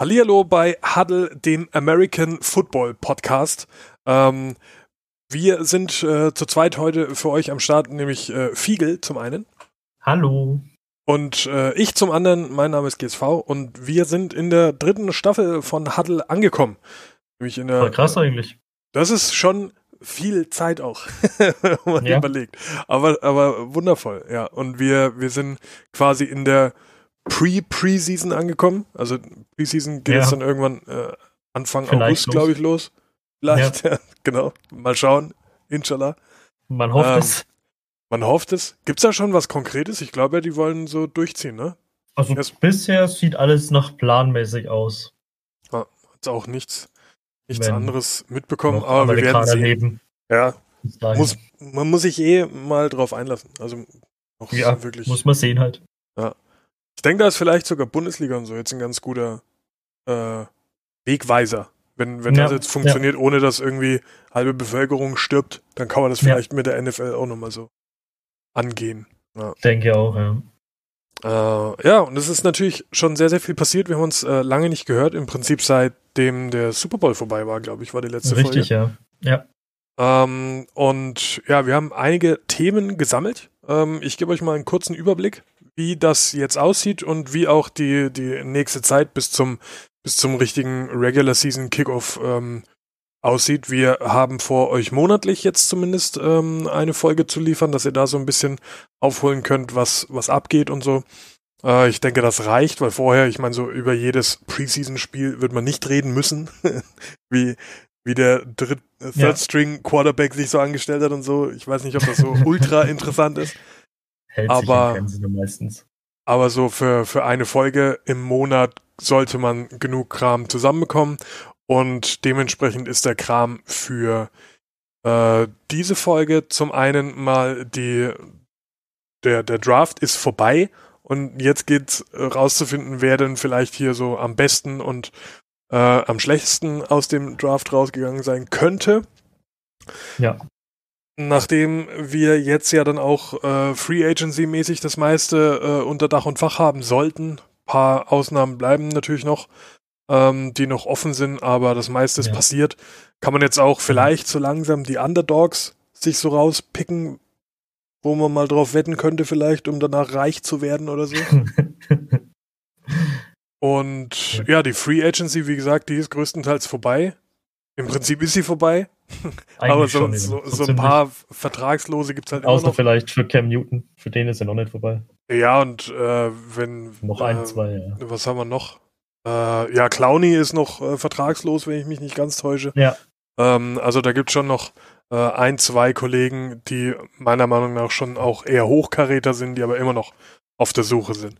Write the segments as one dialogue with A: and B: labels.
A: Hallihallo bei Huddle, dem American Football Podcast. Ähm, wir sind äh, zu zweit heute für euch am Start, nämlich äh, Fiegel zum einen.
B: Hallo.
A: Und äh, ich zum anderen, mein Name ist GSV und wir sind in der dritten Staffel von Huddle angekommen.
B: Nämlich in der, Voll krass eigentlich.
A: Das ist schon viel Zeit auch, wenn man ja. überlegt. Aber, aber wundervoll, ja. Und wir, wir sind quasi in der Pre-Preseason angekommen. Also Preseason geht ja. jetzt dann irgendwann äh, Anfang Vielleicht August, glaube ich, los. Vielleicht, ja. ja. genau. Mal schauen. Inshallah.
B: Man hofft ähm, es.
A: Man hofft es. Gibt es da schon was Konkretes? Ich glaube ja, die wollen so durchziehen, ne?
B: Also Erst bisher sieht alles nach planmäßig aus.
A: Ah, hat auch nichts, nichts anderes mitbekommen, aber wir werden sehen. Leben. Ja. Muss, man muss sich eh mal drauf einlassen. Also
B: ja, wirklich. Muss man sehen halt.
A: Ich denke, da ist vielleicht sogar Bundesliga und so jetzt ein ganz guter äh, Wegweiser. Wenn, wenn ja, das jetzt funktioniert, ja. ohne dass irgendwie halbe Bevölkerung stirbt, dann kann man das vielleicht ja. mit der NFL auch nochmal so angehen.
B: Ja. Denke auch, ja.
A: Äh, ja, und es ist natürlich schon sehr, sehr viel passiert. Wir haben uns äh, lange nicht gehört. Im Prinzip seitdem der Super Bowl vorbei war, glaube ich, war die letzte
B: Richtig, Folge. Richtig, ja.
A: Ja. Ähm, und ja, wir haben einige Themen gesammelt. Ähm, ich gebe euch mal einen kurzen Überblick wie das jetzt aussieht und wie auch die, die nächste Zeit bis zum, bis zum richtigen Regular Season Kickoff ähm, aussieht. Wir haben vor, euch monatlich jetzt zumindest ähm, eine Folge zu liefern, dass ihr da so ein bisschen aufholen könnt, was, was abgeht und so. Äh, ich denke, das reicht, weil vorher, ich meine, so über jedes Preseason-Spiel wird man nicht reden müssen, wie, wie der Dritt, äh, Third String Quarterback sich so angestellt hat und so. Ich weiß nicht, ob das so ultra interessant ist.
B: Hält aber, sich meistens.
A: Aber so für, für eine Folge im Monat sollte man genug Kram zusammenbekommen. Und dementsprechend ist der Kram für äh, diese Folge zum einen mal die, der, der Draft ist vorbei und jetzt geht's rauszufinden, wer denn vielleicht hier so am besten und äh, am schlechtesten aus dem Draft rausgegangen sein könnte.
B: Ja
A: nachdem wir jetzt ja dann auch äh, Free Agency mäßig das meiste äh, unter Dach und Fach haben sollten, paar Ausnahmen bleiben natürlich noch, ähm, die noch offen sind, aber das meiste ist ja. passiert, kann man jetzt auch vielleicht so langsam die Underdogs sich so rauspicken, wo man mal drauf wetten könnte vielleicht, um danach reich zu werden oder so. und ja, die Free Agency, wie gesagt, die ist größtenteils vorbei. Im Prinzip ist sie vorbei. Aber so, so, so, ein paar Vertragslose gibt es halt
B: Außer immer noch. vielleicht für Cam Newton. Für den ist er noch nicht vorbei.
A: Ja, und äh, wenn.
B: Noch ein, äh, zwei, ja.
A: Was haben wir noch? Äh, ja, Clowny ist noch äh, vertragslos, wenn ich mich nicht ganz täusche.
B: Ja.
A: Ähm, also da gibt es schon noch äh, ein, zwei Kollegen, die meiner Meinung nach schon auch eher Hochkaräter sind, die aber immer noch auf der Suche sind.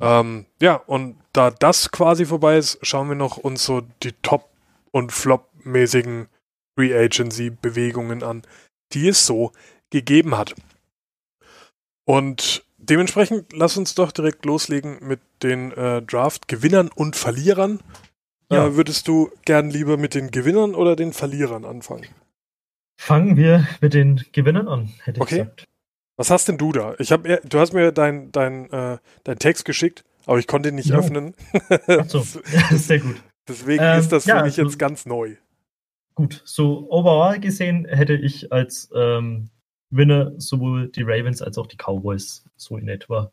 A: Ähm, ja, und da das quasi vorbei ist, schauen wir noch uns so die Top- und Flop-mäßigen Free Agency Bewegungen an, die es so gegeben hat. Und dementsprechend lass uns doch direkt loslegen mit den äh, Draft-Gewinnern und Verlierern. Ja. Äh, würdest du gern lieber mit den Gewinnern oder den Verlierern anfangen?
B: Fangen wir mit den Gewinnern an, hätte
A: okay. ich gesagt. Was hast denn du da? Ich hab, du hast mir dein, dein, äh, dein Text geschickt, aber ich konnte ihn nicht jo. öffnen.
B: Ach so, sehr gut.
A: Deswegen ähm, ist das für ja, mich jetzt ganz neu
B: gut, so overall gesehen hätte ich als ähm, Winner sowohl die Ravens als auch die Cowboys, so in etwa.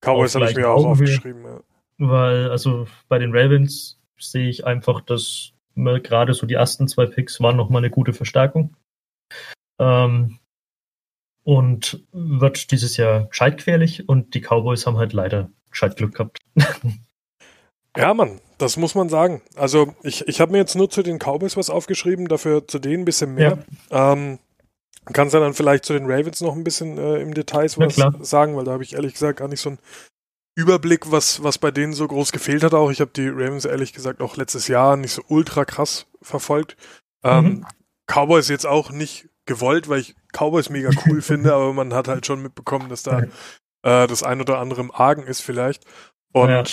A: Cowboys habe ich mir auch aufgeschrieben, ja.
B: Weil, also bei den Ravens sehe ich einfach, dass gerade so die ersten zwei Picks waren nochmal eine gute Verstärkung. Ähm, und wird dieses Jahr gescheit gefährlich und die Cowboys haben halt leider gescheit Glück gehabt.
A: Ja, Mann, das muss man sagen. Also ich, ich habe mir jetzt nur zu den Cowboys was aufgeschrieben, dafür zu denen ein bisschen mehr. Ja. Ähm, kannst du dann vielleicht zu den Ravens noch ein bisschen äh, im Details was ja, sagen, weil da habe ich ehrlich gesagt gar nicht so einen Überblick, was, was bei denen so groß gefehlt hat auch. Ich habe die Ravens ehrlich gesagt auch letztes Jahr nicht so ultra krass verfolgt. Ähm, mhm. Cowboys jetzt auch nicht gewollt, weil ich Cowboys mega cool finde, aber man hat halt schon mitbekommen, dass da äh, das ein oder andere im Argen ist vielleicht. Und ja.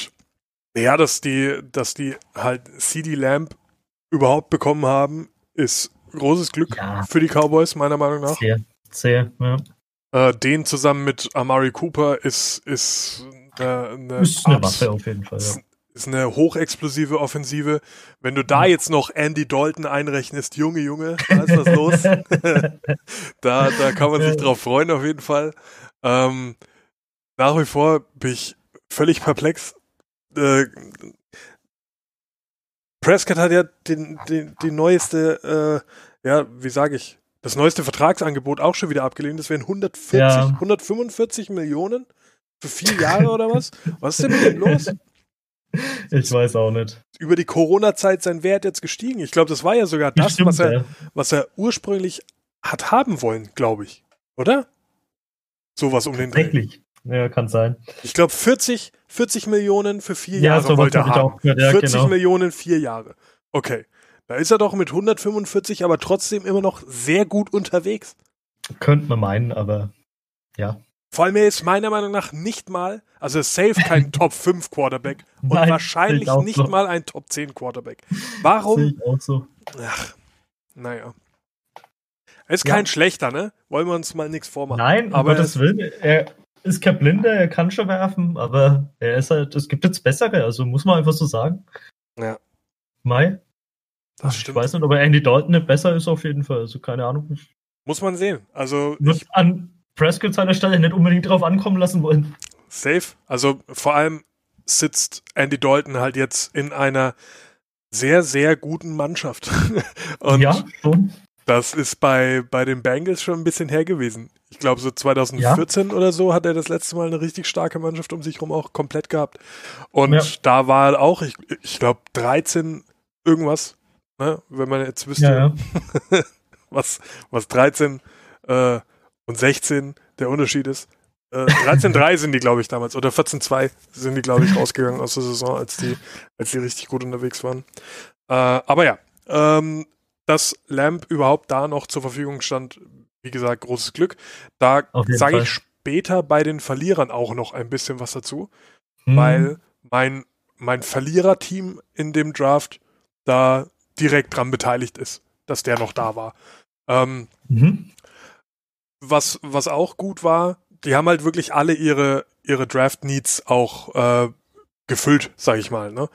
A: Ja, dass die, dass die halt CD Lamp überhaupt bekommen haben, ist großes Glück ja. für die Cowboys, meiner Meinung nach.
B: Sehr, sehr, ja.
A: Äh, den zusammen mit Amari Cooper ist, ist,
B: äh, eine, ist eine Waffe auf jeden Fall. Ja.
A: ist eine hochexplosive Offensive. Wenn du da jetzt noch Andy Dalton einrechnest, Junge, Junge, da ist was los. da, da kann man sich drauf freuen, auf jeden Fall. Ähm, nach wie vor bin ich völlig perplex. Äh, Prescott hat ja den, den, die neueste, äh, ja, wie sage ich, das neueste Vertragsangebot auch schon wieder abgelehnt. Das wären 140, ja. 145 Millionen für vier Jahre oder was? Was ist denn mit dem los?
B: Ich weiß auch nicht.
A: Über die Corona-Zeit sein Wert jetzt gestiegen. Ich glaube, das war ja sogar das, Bestimmt, was, er, ja. was er ursprünglich hat haben wollen, glaube ich. Oder? Sowas um den Dreh.
B: Ja, kann sein.
A: Ich glaube 40, 40 Millionen für vier ja, Jahre wollte er haben. Ja, 40 genau. Millionen vier Jahre. Okay. Da ist er doch mit 145 aber trotzdem immer noch sehr gut unterwegs.
B: Könnte man meinen, aber ja.
A: Vor allem er ist meiner Meinung nach nicht mal, also safe kein Top 5 Quarterback und Nein, wahrscheinlich nicht so. mal ein Top 10 Quarterback. Warum?
B: So.
A: Ach, naja. Er ist ja. kein schlechter, ne? Wollen wir uns mal nichts vormachen.
B: Nein, aber das will er ist kein Blinder, er kann schon werfen, aber er ist halt, es gibt jetzt bessere, also muss man einfach so sagen.
A: Ja.
B: Mai.
A: Das stimmt.
B: Ich weiß nicht, ob Andy Dalton nicht besser ist auf jeden Fall, also keine Ahnung.
A: Muss man sehen. Also
B: wird ich, an Prescott seiner Stelle nicht unbedingt drauf ankommen lassen wollen.
A: Safe. Also vor allem sitzt Andy Dalton halt jetzt in einer sehr, sehr guten Mannschaft.
B: Und ja, schon.
A: Das ist bei, bei den Bengals schon ein bisschen her gewesen. Ich glaube, so 2014 ja. oder so hat er das letzte Mal eine richtig starke Mannschaft um sich rum auch komplett gehabt. Und ja. da war er auch, ich, ich glaube, 13 irgendwas, ne? wenn man jetzt wüsste, ja, was, was 13 äh, und 16 der Unterschied ist. Äh, 13-3 sind die, glaube ich, damals. Oder 14-2 sind die, glaube ich, rausgegangen aus der Saison, als die, als die richtig gut unterwegs waren. Äh, aber ja, ähm, dass Lamp überhaupt da noch zur Verfügung stand, wie gesagt, großes Glück. Da sage ich später bei den Verlierern auch noch ein bisschen was dazu, hm. weil mein, mein Verliererteam in dem Draft da direkt dran beteiligt ist, dass der noch da war. Ähm, mhm. was, was auch gut war, die haben halt wirklich alle ihre, ihre Draft-Needs auch äh, gefüllt, sag ich mal. Ne?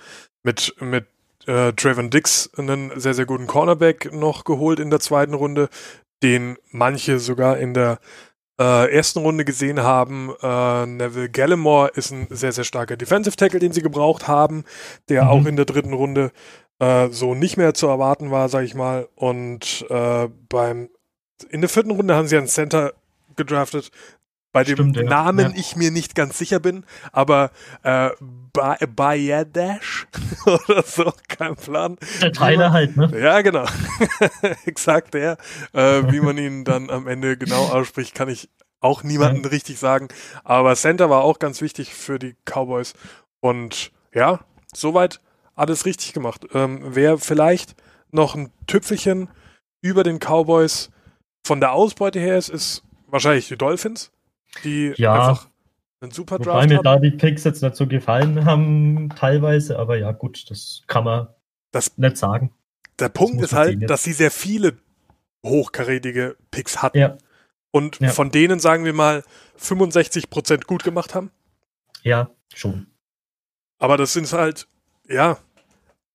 A: Mit, mit äh, Trayvon Dix einen sehr, sehr guten Cornerback noch geholt in der zweiten Runde, den manche sogar in der äh, ersten Runde gesehen haben. Äh, Neville Gallimore ist ein sehr, sehr starker Defensive Tackle, den sie gebraucht haben, der mhm. auch in der dritten Runde äh, so nicht mehr zu erwarten war, sag ich mal. Und äh, beim in der vierten Runde haben sie einen Center gedraftet, bei dem Stimmt, Namen ja. ich mir nicht ganz sicher bin, aber äh, Bayadash oder so, kein Plan.
B: Der Tyler halt, ne?
A: Ja, genau. Exakt der. Äh, wie man ihn dann am Ende genau ausspricht, kann ich auch niemanden ja. richtig sagen. Aber Center war auch ganz wichtig für die Cowboys. Und ja, soweit alles richtig gemacht. Ähm, wer vielleicht noch ein Tüpfelchen über den Cowboys von der Ausbeute her ist, ist wahrscheinlich die Dolphins die
B: ja. einfach einen super Draft Wobei mir haben. da die Picks jetzt nicht so gefallen haben, teilweise, aber ja, gut, das kann man das, nicht sagen.
A: Der Punkt ist halt, dass sie sehr viele hochkarätige Picks hatten. Ja. Und ja. von denen, sagen wir mal, 65% gut gemacht haben.
B: Ja, schon.
A: Aber das sind halt, ja,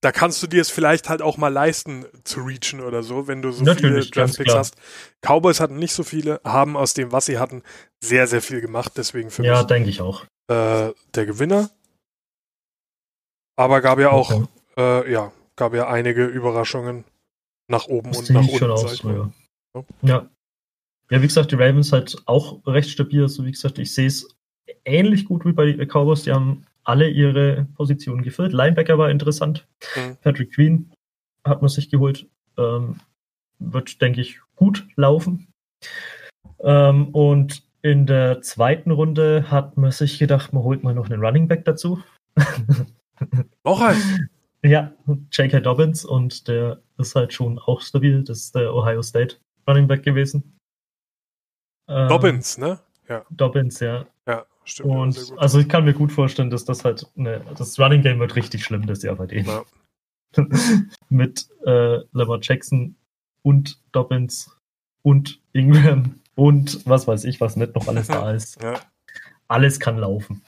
A: da kannst du dir es vielleicht halt auch mal leisten zu reachen oder so, wenn du so Natürlich, viele Draftpicks hast. Cowboys hatten nicht so viele, haben aus dem, was sie hatten, sehr, sehr viel gemacht. Deswegen für
B: ja, mich. Ja, denke ich auch.
A: Äh, der Gewinner. Aber gab ja auch, okay. äh, ja, gab ja einige Überraschungen nach oben das und nach unten. Aus,
B: ja. ja. Ja, wie gesagt, die Ravens halt auch recht stabil. Also wie gesagt, ich sehe es ähnlich gut wie bei den Cowboys. Die haben alle ihre Positionen gefüllt. Linebacker war interessant. Mhm. Patrick Queen hat man sich geholt. Ähm, wird, denke ich, gut laufen. Ähm, und in der zweiten Runde hat man sich gedacht, man holt mal noch einen Running Back dazu.
A: Noch ein?
B: Ja, J.K. Dobbins und der ist halt schon auch stabil. Das ist der Ohio State Running Back gewesen.
A: Ähm, Dobbins, ne?
B: Ja. Dobbins, ja.
A: Ja.
B: Stimmt. Und also ich kann mir gut vorstellen, dass das halt ne, das Running Game wird richtig schlimm das Jahr bei denen. Ja. Mit äh, Lamar Jackson und Dobbins und Ingram und was weiß ich, was nicht noch alles da ist.
A: Ja.
B: Alles kann laufen.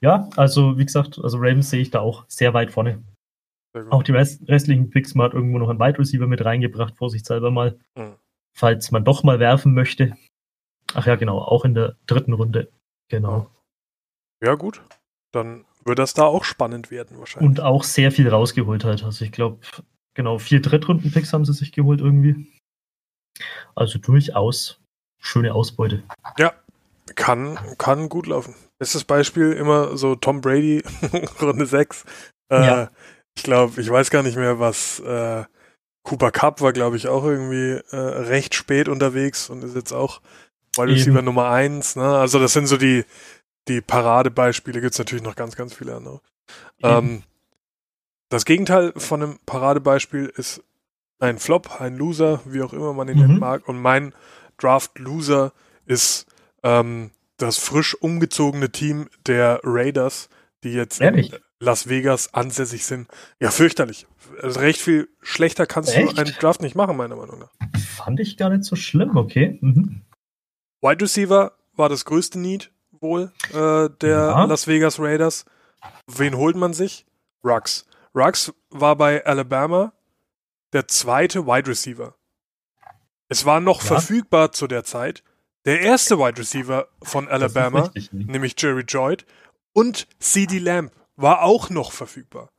B: Ja, also wie gesagt, also Ravens sehe ich da auch sehr weit vorne. Auch die rest restlichen Picks, man hat irgendwo noch einen Wide Receiver mit reingebracht, vorsichtshalber mal. Mhm. Falls man doch mal werfen möchte. Ach ja, genau, auch in der dritten Runde. Genau.
A: Ja, gut. Dann wird das da auch spannend werden, wahrscheinlich.
B: Und auch sehr viel rausgeholt halt. Also ich glaube, genau, vier Drittrunden-Picks haben sie sich geholt irgendwie. Also durchaus schöne Ausbeute.
A: Ja, kann, kann gut laufen. Bestes Beispiel immer so Tom Brady, Runde 6. Äh, ja. Ich glaube, ich weiß gar nicht mehr, was äh, Cooper Cup war, glaube ich, auch irgendwie äh, recht spät unterwegs und ist jetzt auch Wide Receiver Nummer 1. Ne? Also das sind so die, die Paradebeispiele, gibt es natürlich noch ganz, ganz viele andere. Ähm, das Gegenteil von einem Paradebeispiel ist ein Flop, ein Loser, wie auch immer man ihn mhm. nennen mag. Und mein Draft-Loser ist ähm, das frisch umgezogene Team der Raiders, die jetzt
B: Ehrlich? in
A: Las Vegas ansässig sind. Ja, fürchterlich. Also recht viel schlechter kannst Echt? du einen Draft nicht machen, meiner Meinung nach.
B: Fand ich gar nicht so schlimm, okay. Mhm.
A: Wide Receiver war das größte Need wohl äh, der ja. Las Vegas Raiders. Wen holt man sich? Rux. Rux war bei Alabama der zweite Wide Receiver. Es war noch ja. verfügbar zu der Zeit der erste Wide Receiver von Alabama, richtig, nämlich Jerry Joyd, und CD Lamb war auch noch verfügbar.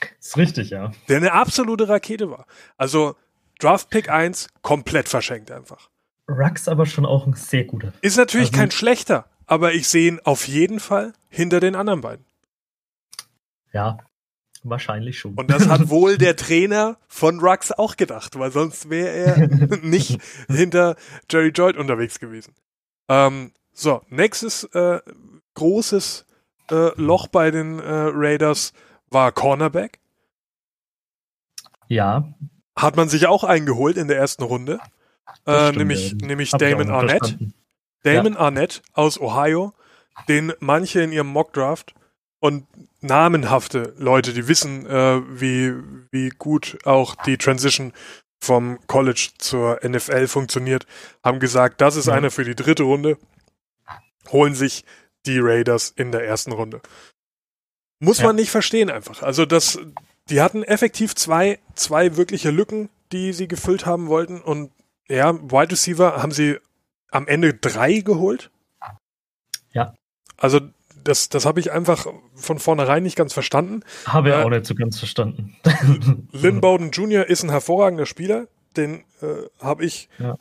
B: Das ist richtig, ja.
A: Der eine absolute Rakete war. Also Draft Pick 1 komplett verschenkt einfach.
B: Rux aber schon auch ein sehr guter.
A: Ist natürlich also, kein schlechter, aber ich sehe ihn auf jeden Fall hinter den anderen beiden.
B: Ja, Wahrscheinlich schon.
A: Und das hat wohl der Trainer von Rux auch gedacht, weil sonst wäre er nicht hinter Jerry Joyd unterwegs gewesen. Ähm, so, nächstes äh, großes äh, Loch bei den äh, Raiders war Cornerback.
B: Ja.
A: Hat man sich auch eingeholt in der ersten Runde. Äh, nämlich ja. nämlich Damon Arnett. Damon ja. Arnett aus Ohio, den manche in ihrem Mockdraft und namenhafte Leute, die wissen, äh, wie, wie gut auch die Transition vom College zur NFL funktioniert, haben gesagt, das ist ja. einer für die dritte Runde, holen sich die Raiders in der ersten Runde. Muss ja. man nicht verstehen einfach. Also das, die hatten effektiv zwei, zwei wirkliche Lücken, die sie gefüllt haben wollten und ja, Wide Receiver haben sie am Ende drei geholt.
B: Ja.
A: Also das, das habe ich einfach von vornherein nicht ganz verstanden.
B: Habe ich äh, auch nicht so ganz verstanden.
A: Lynn Bowden Jr. ist ein hervorragender Spieler. Den äh, habe ich ja.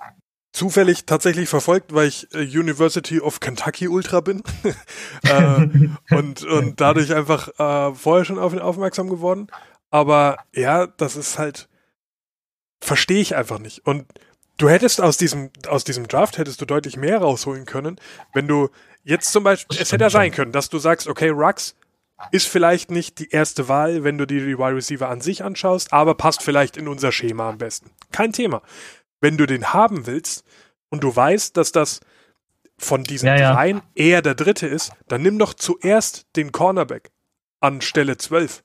A: zufällig tatsächlich verfolgt, weil ich äh, University of Kentucky Ultra bin. äh, und, und dadurch einfach äh, vorher schon auf ihn aufmerksam geworden. Aber ja, das ist halt, verstehe ich einfach nicht. Und du hättest aus diesem, aus diesem Draft hättest du deutlich mehr rausholen können, wenn du Jetzt zum Beispiel, es hätte ja sein können, dass du sagst, okay, Rux ist vielleicht nicht die erste Wahl, wenn du dir die Wide Receiver an sich anschaust, aber passt vielleicht in unser Schema am besten. Kein Thema. Wenn du den haben willst und du weißt, dass das von diesen ja, ja. dreien eher der dritte ist, dann nimm doch zuerst den Cornerback an Stelle 12.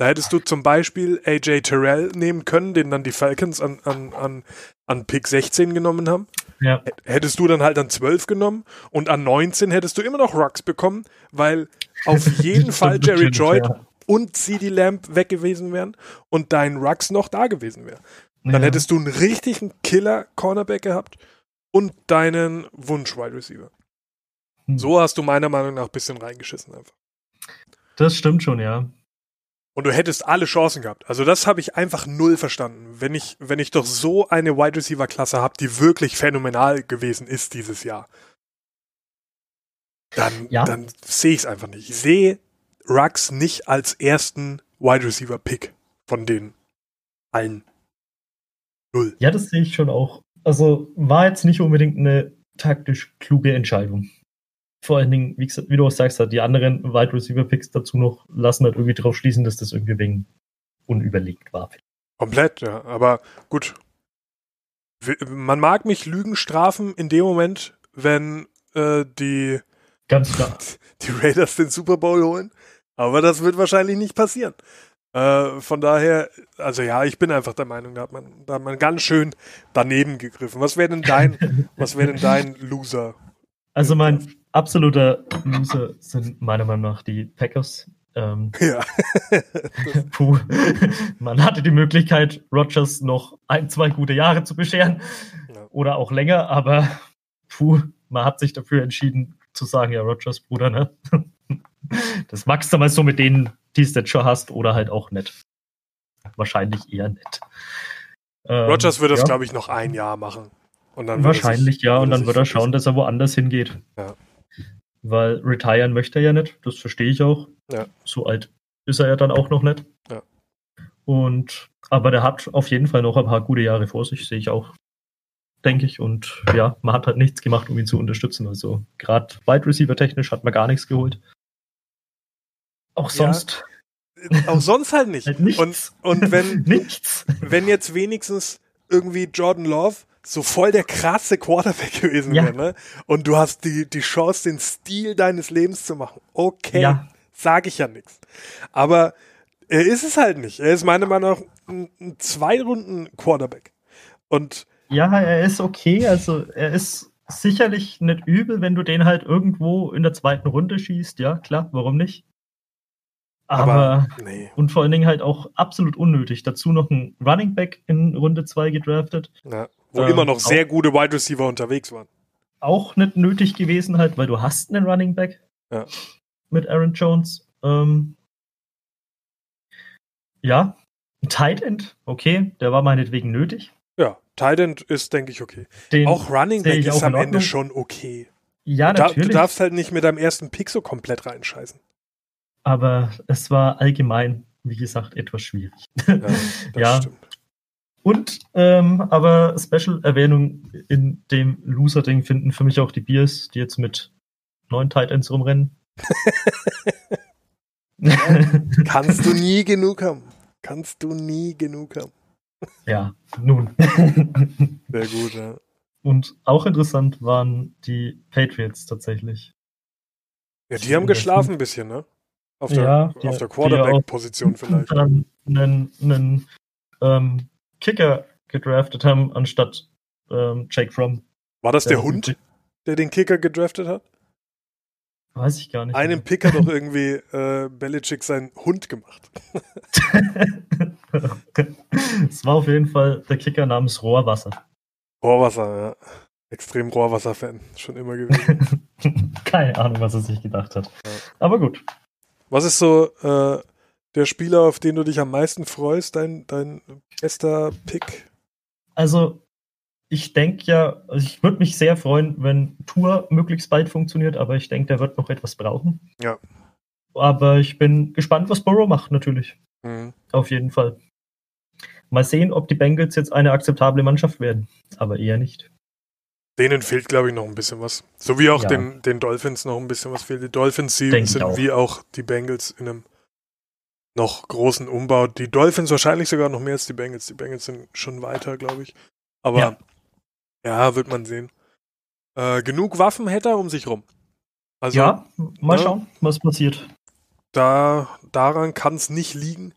A: Da hättest du zum Beispiel AJ Terrell nehmen können, den dann die Falcons an, an, an, an Pick 16 genommen haben.
B: Ja.
A: Hättest du dann halt an 12 genommen und an 19 hättest du immer noch Rocks bekommen, weil auf jeden Fall Jerry Joyd ja. und CD Lamb weg gewesen wären und dein Rux noch da gewesen wäre. Dann ja. hättest du einen richtigen Killer-Cornerback gehabt und deinen Wunsch-Wide Receiver. Hm. So hast du meiner Meinung nach ein bisschen reingeschissen einfach.
B: Das stimmt schon, ja.
A: Und du hättest alle Chancen gehabt. Also das habe ich einfach null verstanden. Wenn ich, wenn ich doch so eine Wide Receiver Klasse habe, die wirklich phänomenal gewesen ist dieses Jahr, dann, ja. dann sehe ich es einfach nicht. Ich sehe Rux nicht als ersten Wide Receiver Pick von den allen.
B: Null. Ja, das sehe ich schon auch. Also war jetzt nicht unbedingt eine taktisch kluge Entscheidung vor allen Dingen, wie, wie du auch sagst, die anderen Wide Receiver Picks dazu noch lassen halt irgendwie drauf schließen, dass das irgendwie wegen unüberlegt war.
A: Komplett, ja. Aber gut. Man mag mich Lügen strafen in dem Moment, wenn äh, die,
B: Ganz klar.
A: die Raiders den Super Bowl holen. Aber das wird wahrscheinlich nicht passieren. Äh, von daher, also ja, ich bin einfach der Meinung, da hat man, da hat man ganz schön daneben gegriffen. Was wäre denn dein, was wäre denn dein Loser?
B: Also mein absoluter Loser sind meiner Meinung nach die Packers. Ähm,
A: Ja.
B: puh. Man hatte die Möglichkeit, Rogers noch ein, zwei gute Jahre zu bescheren
A: Ja.
B: oder auch länger, aber puh, man hat sich dafür entschieden zu sagen, ja, Rogers, Bruder, ne? Das magst du mal so mit denen, die es jetzt schon hast, oder halt auch nicht. Wahrscheinlich eher nicht. Ähm,
A: Rogers wird das,
B: ja.
A: glaube ich, noch ein Jahr machen. Und dann
B: Wahrscheinlich
A: sich-
B: ja, und dann wird er schauen, dass er woanders hingeht.
A: Ja.
B: Weil retiren möchte er ja nicht, das verstehe ich auch.
A: Ja.
B: So alt ist er ja dann auch noch nicht.
A: Ja.
B: Und aber der hat auf jeden Fall noch ein paar gute Jahre vor sich, sehe ich auch, denke ich. Und ja, man hat halt nichts gemacht, um ihn zu unterstützen. Also gerade Wide Receiver technisch hat man gar nichts geholt. Auch
A: Ja.
B: sonst
A: Auch sonst halt nicht.
B: halt nichts.
A: Und, und wenn,
B: nichts.
A: wenn jetzt wenigstens irgendwie Jordan Love so voll der krasse Quarterback gewesen
B: Ja.
A: wäre, ne? Und du hast die, die Chance, den Stil deines Lebens zu machen. Okay,
B: Ja.
A: sage ich ja nichts. Aber er ist es halt nicht. Er ist meiner Meinung nach ein, ein Zwei-Runden-Quarterback. Und
B: Ja, er ist okay. Also er ist sicherlich nicht übel, wenn du den halt irgendwo in der zweiten Runde schießt. Ja, klar, warum nicht? Aber,
A: Aber- nee.
B: und vor allen Dingen halt auch absolut unnötig. Dazu noch ein Running Back in Runde 2 gedraftet.
A: Ja, wo
B: Ähm,
A: immer noch sehr gute Wide Receiver unterwegs waren.
B: Auch nicht nötig gewesen halt, weil du hast einen Running Back
A: Ja.
B: mit Aaron Jones. Ähm, ja, ein Tight End, okay, der war meinetwegen nötig.
A: Ja, Tident ist, denke ich, okay.
B: Den,
A: Auch Running Back ist am Ende schon okay.
B: ja,
A: du
B: natürlich.
A: darfst halt nicht mit deinem ersten Pick so komplett reinscheißen.
B: aber es war allgemein, wie gesagt, etwas schwierig.
A: Ja, das
B: Ja.
A: stimmt.
B: Und, ähm, aber Special-Erwähnung in dem Loser-Ding finden für mich auch die Bears, die jetzt mit neun Titans rumrennen.
A: Kannst du nie genug haben. Kannst du nie genug haben.
B: ja, nun.
A: Sehr gut, ja.
B: Und auch interessant waren die Patriots tatsächlich.
A: Ja, die haben geschlafen ein bisschen, ne? Auf der,
B: Ja,
A: auf der Quarterback-Position vielleicht.
B: Dann einen, einen ähm, Kicker gedraftet haben, anstatt ähm, Jake Fromm.
A: War das der
B: Ja,
A: Hund, der den Kicker gedraftet hat?
B: Weiß ich gar nicht.
A: Einem Pick hat doch irgendwie äh, Belichick seinen Hund gemacht.
B: es war auf jeden Fall der Kicker namens Rohrwasser.
A: Rohrwasser, ja. Extrem Rohrwasser-Fan. Schon immer gewesen.
B: Keine Ahnung, was er sich gedacht hat.
A: Ja.
B: Aber gut.
A: Was ist so äh, der Spieler, auf den du dich am meisten freust? Dein, dein bester Pick?
B: Also, ich denke ja, also ich würde mich sehr freuen, wenn Tour möglichst bald funktioniert, aber ich denke, der wird noch etwas brauchen.
A: Ja.
B: Aber ich bin gespannt, was Burrow macht, natürlich.
A: Mhm.
B: Auf jeden Fall. Mal sehen, ob die Bengals jetzt eine akzeptable Mannschaft werden. Aber eher nicht.
A: Denen fehlt, glaube ich, noch ein bisschen was. So wie auch
B: Ja.
A: den, den Dolphins noch ein bisschen was fehlt. Die Dolphins sind
B: auch.
A: wie auch die Bengals in einem noch großen Umbau. Die Dolphins wahrscheinlich sogar noch mehr als die Bengals. Die Bengals sind schon weiter, glaube ich. Aber ja,
B: Ja.
A: wird man sehen. Äh, genug Waffen hätte er um sich rum. Also
B: ja, mal
A: ne?
B: schauen, was passiert.
A: da, daran kann es nicht liegen.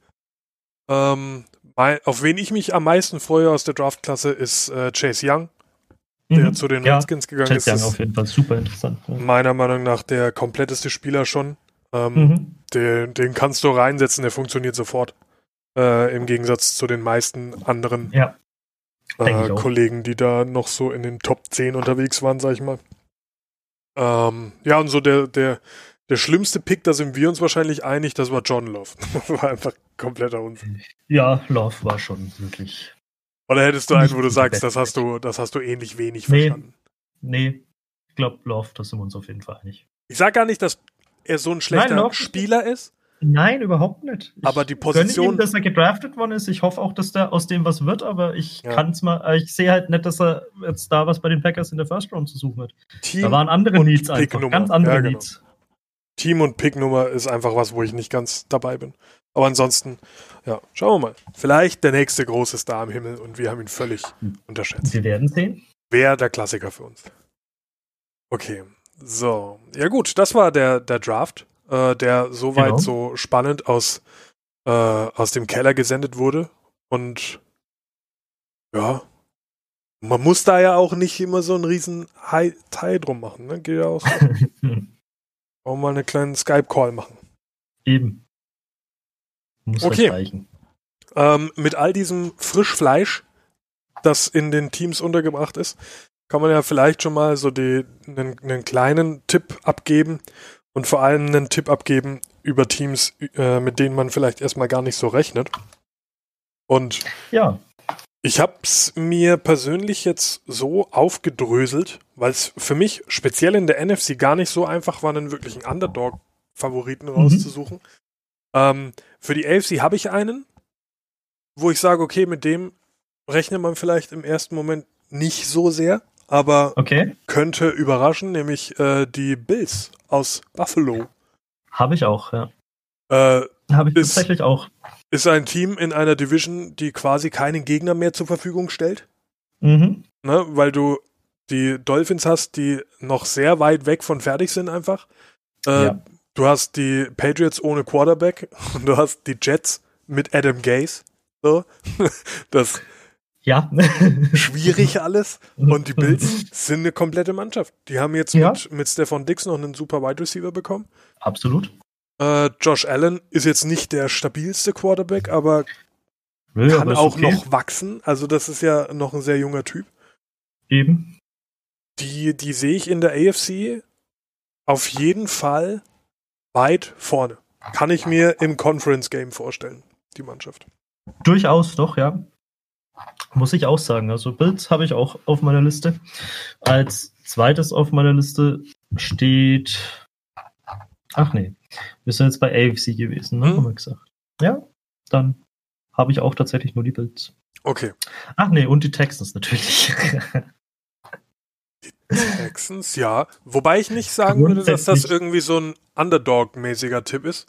A: Ähm, mein, auf wen ich mich am meisten freue aus der Draftklasse ist äh, Chase Young, der
B: Mhm.
A: zu den
B: ja,
A: Redskins gegangen
B: Chase
A: ist.
B: Young
A: Das
B: auf jeden Fall super interessant. Ja.
A: meiner Meinung nach der kompletteste Spieler schon. Ähm,
B: Mhm.
A: den, den kannst du reinsetzen, der funktioniert sofort. Äh, Im Gegensatz zu den meisten anderen
B: Ja,
A: äh. Kollegen, die da noch so in den Top 10 unterwegs waren, sag ich mal. Ähm, ja, und so der, der, der schlimmste Pick, da sind wir uns wahrscheinlich einig, das war John Love. Das war einfach kompletter Unsinn.
B: Ja, Love war schon wirklich.
A: Oder hättest du einen, wo du sagst, das hast du, das hast du ähnlich wenig
B: Nee.
A: verstanden?
B: Nee, ich glaube, Love, da sind wir uns auf jeden Fall einig.
A: Ich sag gar nicht, dass er so ein schlechter
B: Love-
A: Spieler ist.
B: Nein, überhaupt nicht. Ich
A: Aber die Position-
B: Ihm, dass er gedraftet worden ist. Ich hoffe auch, dass der aus dem was wird, aber ich
A: Ja.
B: kann's mal, äh, ich sehe halt nicht, dass er jetzt da was bei den Packers in der First Round zu suchen hat.
A: Team,
B: Da waren andere
A: und
B: Needs einfach, ganz andere
A: Ja, genau.
B: Needs.
A: Team und Picknummer ist einfach was, wo ich nicht ganz dabei bin. Aber ansonsten, ja, schauen wir mal. Vielleicht der nächste große Star am Himmel und wir haben ihn völlig
B: Hm.
A: unterschätzt.
B: Wir werden sehen.
A: Wäre der Klassiker für uns. Okay, so. Ja gut, das war der, der Draft, äh, der soweit
B: Genau.
A: so spannend aus, äh, aus dem Keller gesendet wurde. Und ja, Man muss da ja auch nicht immer so einen riesen Teil drum machen, ne? Geht ja auch so. auch mal einen kleinen Skype-Call machen.
B: Eben.
A: Muss okay. Ähm, mit all diesem Frischfleisch, das in den Teams untergebracht ist, kann man ja vielleicht schon mal so die, einen, einen kleinen Tipp abgeben und vor allem einen Tipp abgeben über Teams, äh, mit denen man vielleicht erstmal gar nicht so rechnet. Und
B: ja.
A: ich habe es mir persönlich jetzt so aufgedröselt, weil es für mich speziell in der NFC gar nicht so einfach war, einen wirklichen Underdog-Favoriten mhm. rauszusuchen. Ähm, für die AFC habe ich einen, wo ich sage, okay, mit dem rechnet man vielleicht im ersten Moment nicht so sehr, aber
B: okay.
A: könnte überraschen, nämlich äh, die Bills aus Buffalo.
B: Habe ich auch, ja.
A: Äh,
B: Habe ich ist, tatsächlich auch.
A: Ist ein Team in einer Division, die quasi keinen Gegner mehr zur Verfügung stellt.
B: Mhm.
A: Ne, weil du die Dolphins hast, die noch sehr weit weg von fertig sind einfach. Äh, ja. Du hast die Patriots ohne Quarterback und du hast die Jets mit Adam Gase. So. Das
B: ja.
A: schwierig alles. Und die Bills sind eine komplette Mannschaft. Die haben jetzt ja. mit, mit Stefan Dix noch einen super Wide Receiver bekommen.
B: Absolut.
A: Äh, Josh Allen ist jetzt nicht der stabilste Quarterback, aber ja, kann auch okay. noch wachsen. Also das ist ja noch ein sehr junger Typ.
B: Eben.
A: Die, die sehe ich in der AFC auf jeden Fall weit vorne. Kann ich mir im Conference Game vorstellen, die Mannschaft.
B: Durchaus, doch, ja. Muss ich auch sagen. Also Bills habe ich auch auf meiner Liste. Als zweites auf meiner Liste steht. Ach nee, wir sind jetzt bei AFC gewesen, ne? Hm? Haben wir gesagt. Ja, dann habe ich auch tatsächlich nur die Bills.
A: Okay.
B: Ach nee, und die Texans natürlich.
A: die Texans, ja. Wobei ich nicht sagen würde, dass das irgendwie so ein Underdog-mäßiger Tipp ist,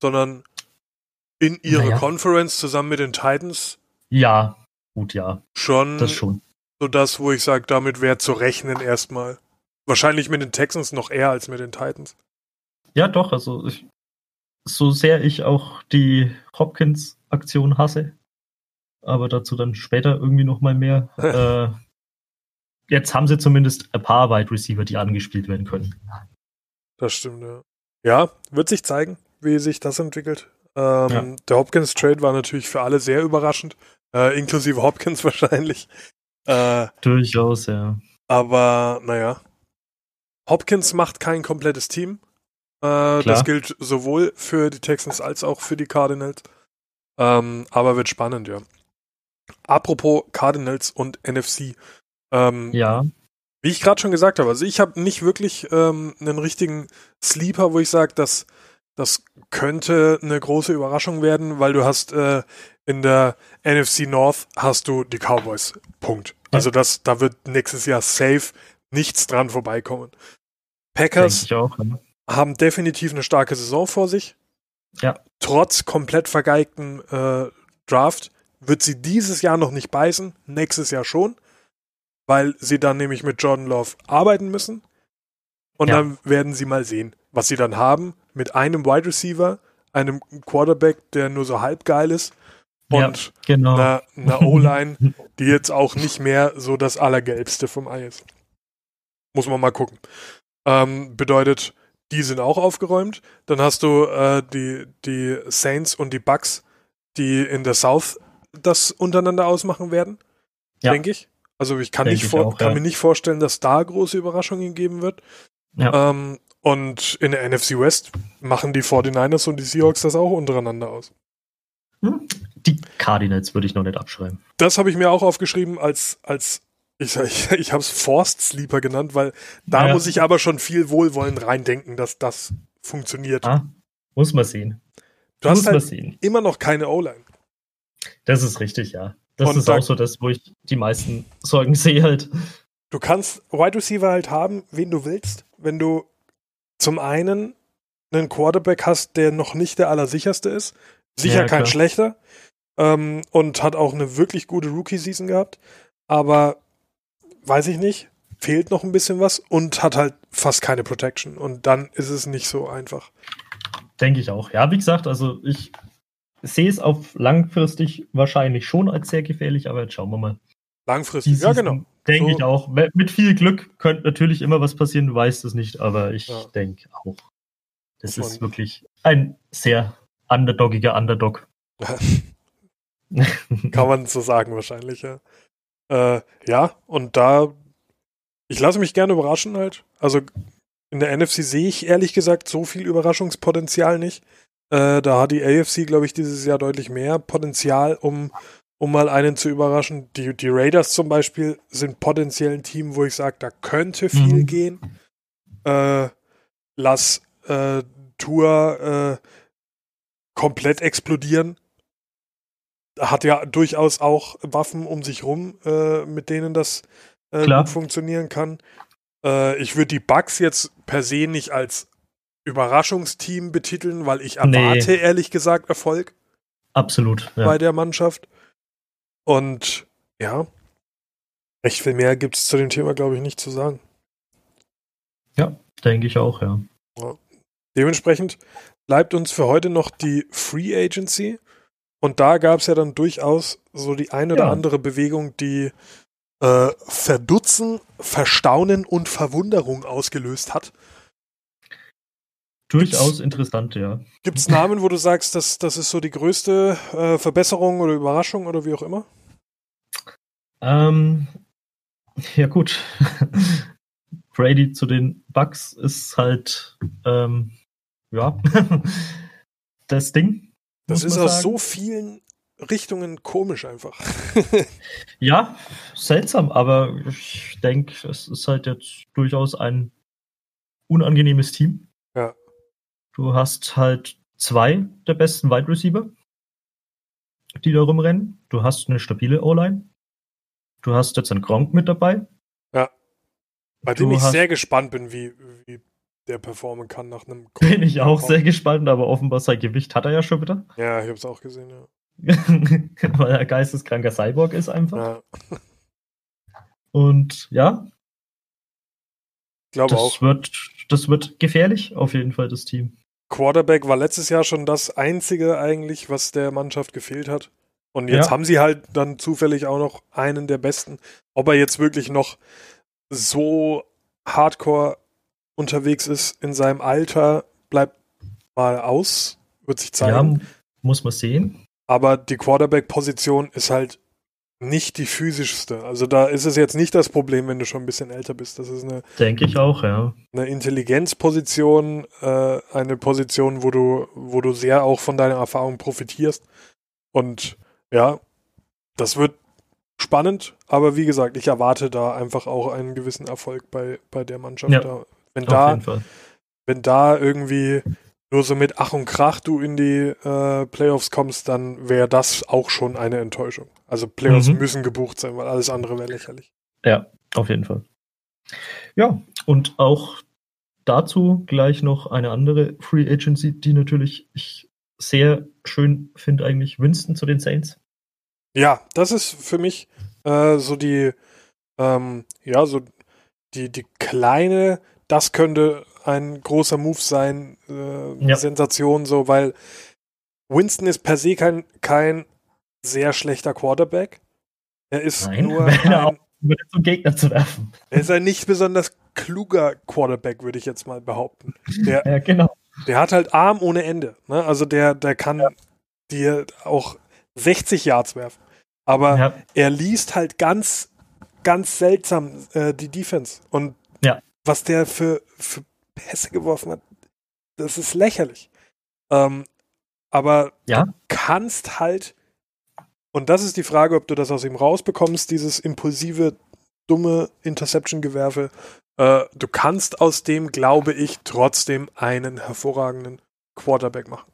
A: sondern in ihre naja. Conference zusammen mit den Titans.
B: Ja, gut, ja.
A: Schon.
B: Das schon.
A: So das, wo ich sage, damit wäre zu rechnen erstmal. Wahrscheinlich mit den Texans noch eher als mit den Titans.
B: Ja, doch, also ich, so sehr ich auch die Hopkins-Aktion hasse, aber dazu dann später irgendwie noch mal mehr. äh, jetzt haben sie zumindest ein paar Wide Receiver, die angespielt werden können.
A: Das stimmt, ja. Ja, wird sich zeigen, wie sich das entwickelt. Ähm, ja. Der Hopkins-Trade war natürlich für alle sehr überraschend, äh, inklusive Hopkins wahrscheinlich.
B: Äh, Durchaus, ja.
A: Aber naja, Hopkins macht kein komplettes Team. Äh, das gilt sowohl für die Texans als auch für die Cardinals. Ähm, aber wird spannend, ja. Apropos Cardinals und NFC. Ähm,
B: ja.
A: Wie ich gerade schon gesagt habe, also ich habe nicht wirklich ähm, einen richtigen Sleeper, wo ich sage, dass das könnte eine große Überraschung werden, weil du hast äh, in der NFC North hast du die Cowboys. Punkt. Also das, da wird nächstes Jahr safe nichts dran vorbeikommen. Packers
B: auch, ne?
A: haben definitiv eine starke Saison vor sich.
B: Ja.
A: Trotz komplett vergeigten äh, Draft wird sie dieses Jahr noch nicht beißen, nächstes Jahr schon, weil sie dann nämlich mit Jordan Love arbeiten müssen. Und ja. dann werden sie mal sehen, was sie dann haben mit einem Wide Receiver, einem Quarterback, der nur so halb geil ist und
B: ja, genau.
A: einer, einer O-Line, die jetzt auch nicht mehr so das Allergelbste vom Ei ist. Muss man mal gucken. Ähm, bedeutet, die sind auch aufgeräumt. Dann hast du äh, die, die Saints und die Bucks, die in der South das untereinander ausmachen werden, ja. denke ich. Also ich kann, nicht vor, auch, kann ja. mir nicht vorstellen, dass da große Überraschungen geben wird. Ja. Ähm, und in der NFC West machen die 49ers und die Seahawks das auch untereinander aus.
B: Hm? Die Cardinals würde ich noch nicht abschreiben.
A: Das habe ich mir auch aufgeschrieben als, als ich, ich, ich habe es Forced Sleeper genannt, weil da ja. muss ich aber schon viel Wohlwollen reindenken, dass das funktioniert.
B: Ah, muss man sehen.
A: Du muss hast halt sehen. immer noch keine O-Line.
B: Das ist richtig, ja. Das und ist da, auch so das, wo ich die meisten Sorgen sehe halt.
A: Du kannst Wide Receiver halt haben, wen du willst, wenn du zum einen einen Quarterback hast, der noch nicht der allersicherste ist, sicher ja, kein schlechter ähm, und hat auch eine wirklich gute Rookie-Season gehabt, aber weiß ich nicht, fehlt noch ein bisschen was und hat halt fast keine Protection und dann ist es nicht so einfach.
B: Denke ich auch. Ja, wie gesagt, also ich sehe es auf langfristig wahrscheinlich schon als sehr gefährlich, aber jetzt schauen wir mal.
A: Langfristig, ja genau.
B: Denke so. ich auch. Mit viel Glück könnte natürlich immer was passieren, du weißt es nicht, aber ich ja. denke auch. Das ist wirklich ein sehr underdogiger Underdog.
A: Kann man so sagen, wahrscheinlich, ja. Äh, ja, und da, ich lasse mich gerne überraschen halt. Also in der NFC sehe ich ehrlich gesagt so viel Überraschungspotenzial nicht. Äh, da hat die AFC, glaube ich, dieses Jahr deutlich mehr Potenzial, um, um mal einen zu überraschen. Die, die Raiders zum Beispiel sind potenziell ein Team, wo ich sage, da könnte viel mhm. gehen. Äh, lass äh, Tour äh, komplett explodieren. Hat ja durchaus auch Waffen um sich rum, äh, mit denen das äh, gut funktionieren kann. Äh, ich würde die Bugs jetzt per se nicht als Überraschungsteam betiteln, weil ich erwarte nee. ehrlich gesagt Erfolg.
B: Absolut.
A: Ja. Bei der Mannschaft. Und ja, recht viel mehr gibt es zu dem Thema, glaube ich, nicht zu sagen.
B: Ja, denke ich auch, ja.
A: ja. Dementsprechend bleibt uns für heute noch die Free Agency. Und da gab es ja dann durchaus so die eine oder andere Bewegung, die äh, Verdutzen, Verstaunen und Verwunderung ausgelöst hat.
B: Durchaus gibt's, interessant, ja.
A: Gibt es Namen, wo du sagst, dass das ist so die größte äh, Verbesserung oder Überraschung oder wie auch immer?
B: Ähm, ja gut. Brady zu den Bucks ist halt ähm, ja das Ding.
A: Das ist aus so vielen Richtungen komisch einfach.
B: ja, seltsam, aber ich denke, es ist halt jetzt durchaus ein unangenehmes Team.
A: Ja.
B: Du hast halt zwei der besten Wide Receiver, die da rumrennen. Du hast eine stabile O-Line. Du hast jetzt einen Gronk mit dabei.
A: Ja. Bei dem ich sehr gespannt bin, wie, wie der performen kann nach einem.
B: Bin ich auch sehr gespannt, aber offenbar sein Gewicht hat er ja schon wieder.
A: Ja, ich hab's auch gesehen, ja.
B: Weil er geisteskranker Cyborg ist einfach. Ja. Und ja.
A: Ich glaube das auch.
B: Wird, das wird gefährlich, auf jeden Fall, das Team.
A: Quarterback war letztes Jahr schon das Einzige eigentlich, was der Mannschaft gefehlt hat. Und jetzt ja. haben sie halt dann zufällig auch noch einen der besten. Ob er jetzt wirklich noch so hardcore unterwegs ist in seinem Alter, bleibt mal aus, wird sich zeigen. Ja,
B: muss man sehen.
A: Aber die Quarterback-Position ist halt nicht die physischste. Also da ist es jetzt nicht das Problem, wenn du schon ein bisschen älter bist. Das ist eine.
B: Denke ich auch, ja.
A: Eine Intelligenzposition, äh, eine Position, wo du, wo du sehr auch von deiner Erfahrung profitierst. Und ja, das wird spannend, aber wie gesagt, ich erwarte da einfach auch einen gewissen Erfolg bei, bei der Mannschaft. Ja, da. Wenn da, wenn da irgendwie nur so mit Ach und Krach du in die äh, Playoffs kommst, dann wäre das auch schon eine Enttäuschung. Also Playoffs mhm. müssen gebucht sein, weil alles andere wäre lächerlich.
B: Ja, auf jeden Fall. Ja, und auch dazu gleich noch eine andere Free Agency, die natürlich ich sehr schön finde, eigentlich Winston zu den Saints.
A: Ja, das ist für mich äh, so die, ähm, ja, so die, die kleine, das könnte ein großer Move sein, äh, ja. Sensation so, weil Winston ist per se kein, kein sehr schlechter Quarterback. Er ist Nein, nur ein,
B: zum Gegner zu werfen.
A: Er ist ein nicht besonders kluger Quarterback, würde ich jetzt mal behaupten. Der,
B: ja, genau.
A: Der hat halt Arm ohne Ende. Ne? Also der, der kann ja. dir auch 60 Yards werfen. Aber ja. er liest halt ganz, ganz seltsam äh, die Defense. Und
B: ja.
A: Was der für, für Pässe geworfen hat, das ist lächerlich. Ähm, aber
B: ja?
A: du kannst halt, und das ist die Frage, ob du das aus ihm rausbekommst, dieses impulsive, dumme Interception-Gewerfe. Äh, du kannst aus dem, glaube ich, trotzdem einen hervorragenden Quarterback machen.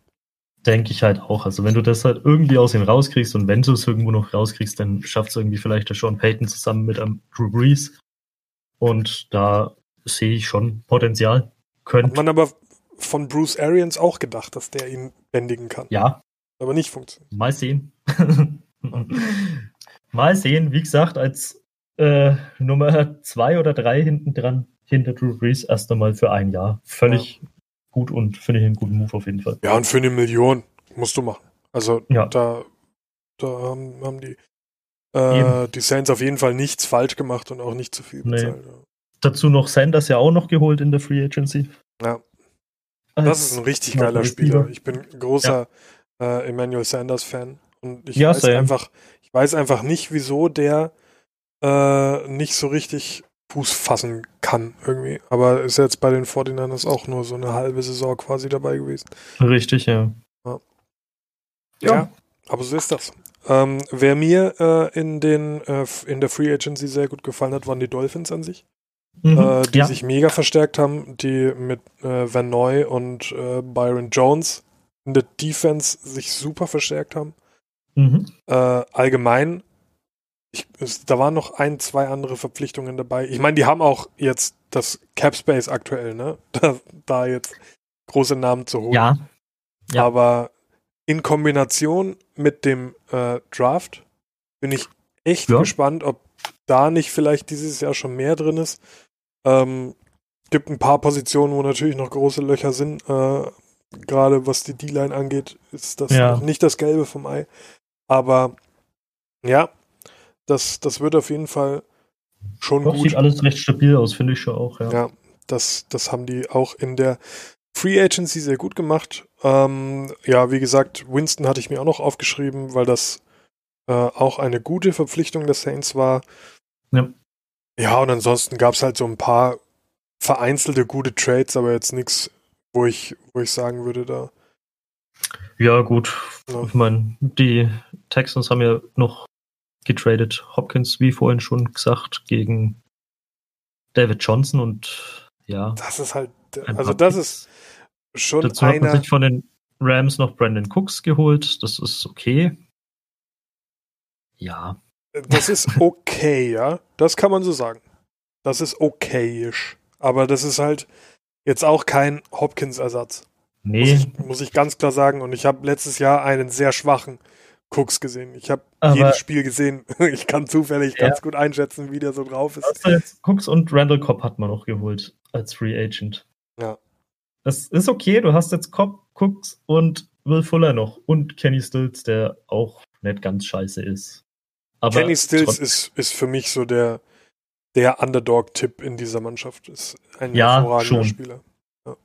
B: Denke ich halt auch. Also wenn du das halt irgendwie aus ihm rauskriegst und wenn du es irgendwo noch rauskriegst, dann schafft es irgendwie vielleicht der Sean Payton zusammen mit einem Drew Brees. Und da sehe ich schon Potenzial.
A: Könnte. Hat man aber von Bruce Arians auch gedacht, dass der ihn bändigen kann.
B: Ja.
A: Aber nicht funktioniert.
B: Mal sehen. Mal sehen, wie gesagt, als äh, Nummer zwei oder drei hinten dran, hinter Drew Brees erst einmal für ein Jahr. Völlig ja. gut und finde ich einen guten Move auf jeden Fall.
A: Ja, und für eine Million musst du machen. Also ja. da, da haben, haben die äh, die Saints auf jeden Fall nichts falsch gemacht und auch nicht zu viel bezahlt.
B: Nee. Dazu noch Sanders ja auch noch geholt in der Free Agency.
A: Ja. Das ist ein richtig geiler Spieler. Ich bin großer ja. äh, Emmanuel Sanders Fan und ich
B: ja,
A: weiß same. einfach, ich weiß einfach nicht, wieso der äh, nicht so richtig Fuß fassen kann irgendwie. Aber ist jetzt bei den 49ers auch nur so eine halbe Saison quasi dabei gewesen.
B: Richtig, ja.
A: Ja, ja aber so ist das. Ähm, wer mir äh, in, den, äh, in der Free Agency sehr gut gefallen hat, waren die Dolphins an sich. Mhm, äh, die ja. sich mega verstärkt haben, die mit äh, Van Noy und äh, Byron Jones in der Defense sich super verstärkt haben. Mhm. Äh, allgemein ich, es, da waren noch ein, zwei andere Verpflichtungen dabei. Ich meine, die haben auch jetzt das Cap Space aktuell, ne? Da, da jetzt große Namen zu holen.
B: Ja.
A: ja. Aber in Kombination mit dem äh, Draft bin ich echt ja. gespannt, ob da nicht vielleicht dieses Jahr schon mehr drin ist. Ähm, gibt ein paar Positionen, wo natürlich noch große Löcher sind. Äh, Gerade was die D-Line angeht, ist das ja. noch nicht das Gelbe vom Ei. Aber ja, das, das wird auf jeden Fall schon Doch, gut.
B: Sieht alles recht stabil aus, finde ich schon auch, ja.
A: Ja, das, das haben die auch in der Free Agency sehr gut gemacht. Ähm, ja, wie gesagt, Winston hatte ich mir auch noch aufgeschrieben, weil das äh, auch eine gute Verpflichtung des Saints war. Ja. Ja, und ansonsten gab es halt so ein paar vereinzelte gute Trades, aber jetzt nichts, wo ich, wo ich sagen würde, da.
B: Ja, gut. Ja. Ich meine, die Texans haben ja noch getradet. Hopkins, wie vorhin schon gesagt, gegen David Johnson und ja.
A: Das ist halt, also das ist schon
B: Dazu einer... hat man sich von den Rams noch Brandon Cooks geholt. Das ist okay. Ja.
A: Das ist okay, ja. Das kann man so sagen. Das ist okayisch. Aber das ist halt jetzt auch kein Hopkins-Ersatz.
B: Nee.
A: Muss ich, muss ich ganz klar sagen. Und ich habe letztes Jahr einen sehr schwachen Cooks gesehen. Ich habe jedes Spiel gesehen. Ich kann zufällig ja. ganz gut einschätzen, wie der so drauf ist.
B: Also jetzt Cooks und Randall Cobb hat man noch geholt als Free Agent.
A: Ja.
B: Das ist okay. Du hast jetzt Cobb, Cooks und Will Fuller noch und Kenny Stills, der auch nicht ganz scheiße ist.
A: Aber Kenny Stills ist, ist für mich so der, der Underdog-Tipp in dieser Mannschaft. Ist ein
B: ja, hervorragender schon. Spieler. Ja.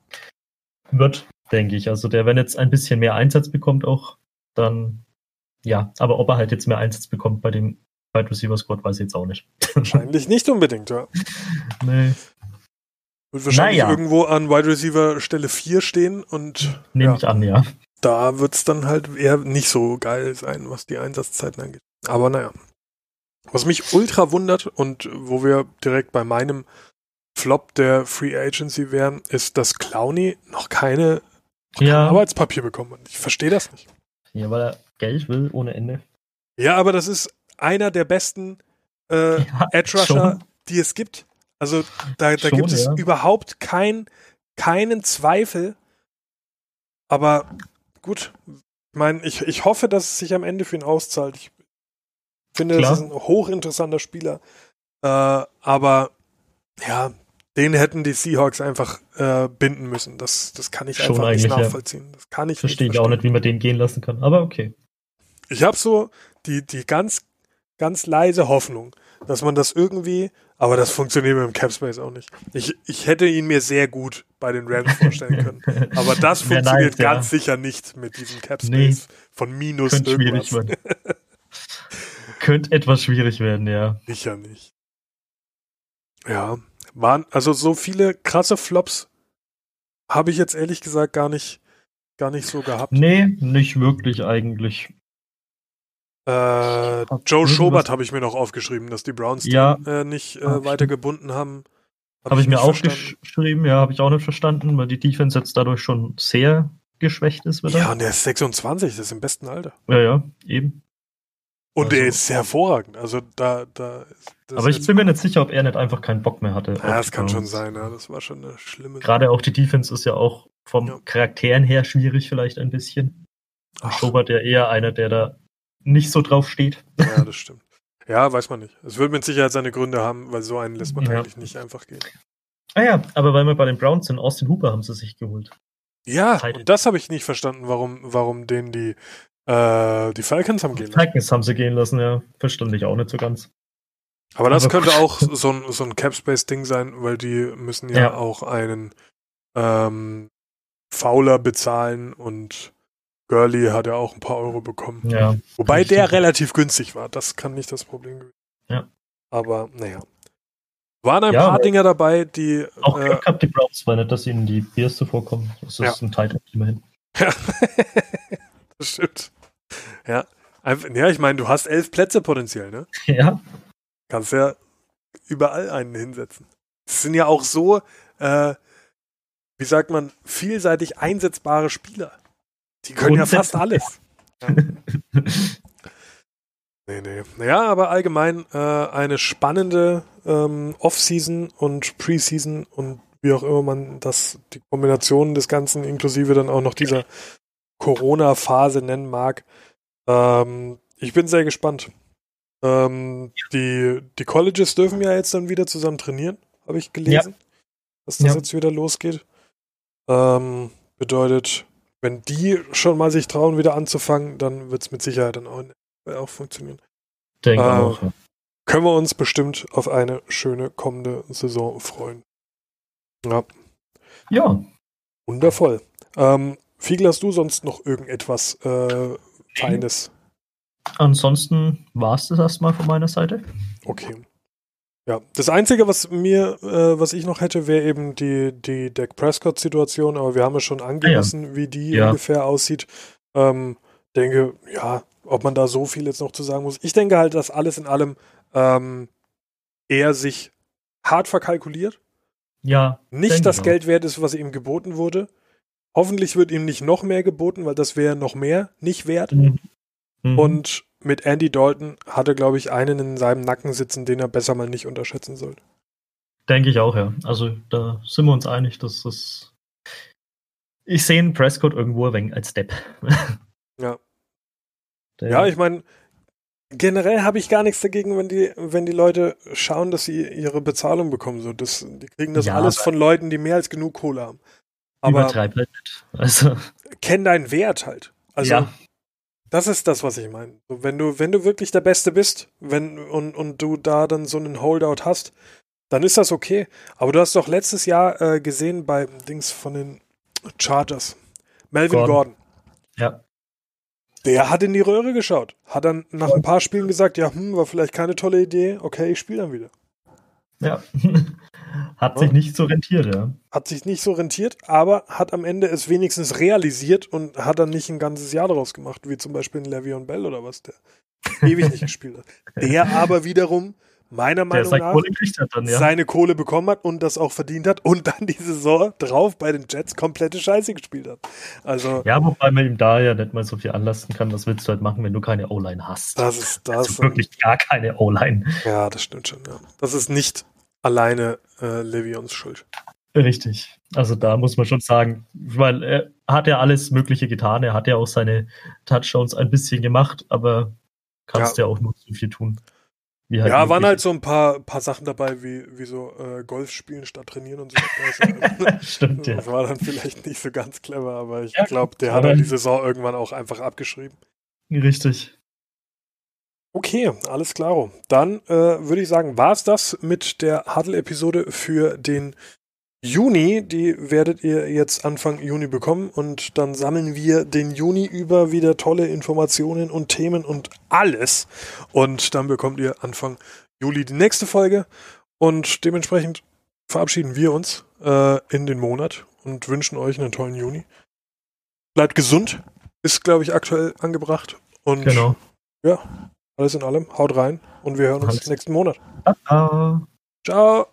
B: Wird, denke ich. Also der, wenn jetzt ein bisschen mehr Einsatz bekommt, auch, dann ja, aber ob er halt jetzt mehr Einsatz bekommt bei dem Wide Receiver Squad, weiß ich jetzt auch nicht.
A: Wahrscheinlich nicht unbedingt, ja.
B: Nee.
A: Wird wahrscheinlich naja. irgendwo an Wide Receiver Stelle 4 stehen und.
B: Nehme ja, ich an, ja.
A: Da wird es dann halt eher nicht so geil sein, was die Einsatzzeiten angeht. Aber naja. Was mich ultra wundert und wo wir direkt bei meinem Flop der Free Agency wären, ist, dass Clowny noch keine
B: ja.
A: Arbeitspapier bekommen hat. Ich verstehe das nicht.
B: Ja, weil er Geld will ohne Ende.
A: Ja, aber das ist einer der besten äh, ja, Edge Rusher, die es gibt. Also da, da schon, gibt es ja. überhaupt kein, keinen Zweifel. Aber gut, ich meine, ich, ich hoffe, dass es sich am Ende für ihn auszahlt. Ich finde, Klar. das ist ein hochinteressanter Spieler. Äh, aber ja, den hätten die Seahawks einfach äh, binden müssen. Das, das kann ich Schon einfach nicht nachvollziehen. Ja. Das kann ich
B: Verstehe ich auch nicht, wie man den gehen lassen kann. Aber okay.
A: Ich habe so die, die ganz, ganz leise Hoffnung, dass man das irgendwie, aber das funktioniert mit dem Capspace auch nicht. Ich, ich hätte ihn mir sehr gut bei den Rams vorstellen können. Aber das funktioniert nice, ganz ja. sicher nicht mit diesem Capspace nee. von minus
B: irgendwas. Könnte etwas schwierig werden, ja.
A: Sicher nicht. Ja, waren, also so viele krasse Flops habe ich jetzt ehrlich gesagt gar nicht, gar nicht so gehabt.
B: Nee, nicht wirklich eigentlich.
A: Äh, Joe Schobert habe ich mir noch aufgeschrieben, dass die Browns
B: ja.
A: den, äh, nicht äh, weiter gebunden haben.
B: Habe hab ich, mir auch geschrieben, ja, habe ich auch nicht verstanden, weil die Defense jetzt dadurch schon sehr geschwächt ist
A: wieder. Ja, und der ist 26, das ist im besten Alter.
B: Ja, ja, eben.
A: Und also, er ist hervorragend. Also da, da.
B: Aber ich bin mir nicht sicher, ob er nicht einfach keinen Bock mehr hatte.
A: Ja, das kann schon sein. Ja, das war schon eine schlimme.
B: Gerade auch die Defense ist ja auch vom ja. Charakteren her schwierig vielleicht ein bisschen. Ach. Schobert ja eher einer, der da nicht so drauf steht.
A: Ja, das stimmt. Ja, weiß man nicht. Es wird mit Sicherheit seine Gründe haben, weil so einen lässt man ja. eigentlich nicht einfach gehen.
B: Ah ja, aber weil wir bei den Browns sind, Austin Hooper haben sie sich geholt.
A: Ja, und das habe ich nicht verstanden, warum, warum denen die Äh, die Falcons haben gehen
B: lassen. Falcons haben sie gehen lassen, ja. Verstand ich auch nicht so ganz.
A: Aber das könnte auch so ein, so ein Cap-Space-Ding sein, weil die müssen ja, ja. auch einen ähm, Fowler bezahlen und Gurley hat ja auch ein paar Euro bekommen.
B: Ja,
A: Wobei der stimmt. relativ günstig war. Das kann nicht das Problem gewesen
B: sein. Ja.
A: Aber naja. Waren ein ja, paar Dinger dabei, die.
B: Auch äh, gehabt, die Browns, weil nicht, dass ihnen die Biers zuvorkommen. Das ist ja. ein Titan immerhin.
A: Ja. das stimmt. Ja. Ja, ich meine, du hast elf Plätze potenziell, ne?
B: Ja.
A: Kannst ja überall einen hinsetzen. Es sind ja auch so, äh, wie sagt man, vielseitig einsetzbare Spieler. Die können ja fast alles. Ja. nee, nee. Naja, aber allgemein äh, eine spannende ähm, Off-Season und Preseason und wie auch immer man das, die Kombination des Ganzen inklusive dann auch noch dieser Corona-Phase nennen mag. Ähm, ich bin sehr gespannt. Ähm, die, die Colleges dürfen ja jetzt dann wieder zusammen trainieren, habe ich gelesen, ja. dass das ja. jetzt wieder losgeht. Ähm, bedeutet, wenn die schon mal sich trauen, wieder anzufangen, dann wird es mit Sicherheit dann auch, auch funktionieren.
B: Denke äh, auch. Ja.
A: Können wir uns bestimmt auf eine schöne kommende Saison freuen. Ja.
B: Ja.
A: Wundervoll. Ähm, Fiegel, hast du sonst noch irgendetwas äh, Feines?
B: Ansonsten war es das erstmal von meiner Seite.
A: Okay. Ja, das Einzige, was mir, äh, was ich noch hätte, wäre eben die, die Dak Prescott-Situation, aber wir haben ja schon angerissen, ah, ja. wie die ja. ungefähr aussieht. Ähm, denke, ja, ob man da so viel jetzt noch zu sagen muss. Ich denke halt, dass alles in allem ähm, er sich hart verkalkuliert.
B: Ja.
A: Nicht das Geld wert ist, was ihm geboten wurde. Hoffentlich wird ihm nicht noch mehr geboten, weil das wäre noch mehr nicht wert. Mhm. Mhm. Und mit Andy Dalton hatte, glaube ich, einen in seinem Nacken sitzen, den er besser mal nicht unterschätzen sollte.
B: Denke ich auch, ja. Also da sind wir uns einig, dass das. Ich sehe einen Prescott irgendwo ein wenig als Step.
A: ja. Der ja, ich meine, generell habe ich gar nichts dagegen, wenn die, wenn die Leute schauen, dass sie ihre Bezahlung bekommen. So, das, die kriegen das ja, alles von Leuten, die mehr als genug Kohle haben. Aber
B: übertreib halt nicht. Also.
A: Kenn deinen Wert halt. Also, ja. Das ist das, was ich meine. Wenn du, wenn du wirklich der Beste bist, wenn, und, und du da dann so einen Holdout hast, dann ist das okay. Aber du hast doch letztes Jahr äh, gesehen bei Dings von den Chargers. Melvin Gordon. Gordon.
B: Ja.
A: Der hat in die Röhre geschaut. Hat dann nach ein paar Spielen gesagt, ja, hm, war vielleicht keine tolle Idee. Okay, ich spiele dann wieder.
B: Ja. Hat sich nicht so rentiert, ja.
A: Hat sich nicht so rentiert, aber hat am Ende es wenigstens realisiert und hat dann nicht ein ganzes Jahr daraus gemacht, wie zum Beispiel ein Le'Veon Bell oder was, der ewig nicht gespielt hat. Der aber wiederum meiner Meinung nach Kohle dann, ja. seine Kohle bekommen hat und das auch verdient hat und dann die Saison drauf bei den Jets komplette Scheiße gespielt hat. Also
B: ja, wobei man ihm da ja nicht mal so viel anlassen kann. Was willst du halt machen, wenn du keine O-Line hast?
A: Das ist das.
B: Also wirklich gar keine O-Line.
A: Ja, das stimmt schon. Ja. Das ist nicht alleine äh, Levions Schuld.
B: Richtig. Also da muss man schon sagen, weil er hat ja alles Mögliche getan. Er hat ja auch seine Touchdowns ein bisschen gemacht, aber kannst ja, ja auch nur so viel tun.
A: Halt ja, waren halt so ein paar, paar Sachen dabei, wie, wie so äh, Golf spielen statt trainieren und so.
B: Stimmt, ja.
A: Das war dann vielleicht nicht so ganz clever, aber ich ja, glaube, der hat dann die Saison irgendwann auch einfach abgeschrieben.
B: Richtig.
A: Okay, alles klar. Dann äh, würde ich sagen, war es das mit der Huddle-Episode für den Juni. Die werdet ihr jetzt Anfang Juni bekommen und dann sammeln wir den Juni über wieder tolle Informationen und Themen und alles. Und dann bekommt ihr Anfang Juli die nächste Folge und dementsprechend verabschieden wir uns äh, in den Monat und wünschen euch einen tollen Juni. Bleibt gesund, ist glaube ich aktuell angebracht und
B: genau.
A: ja, alles in allem, haut rein und wir hören uns nächsten Monat.
B: Ciao.
A: Ciao.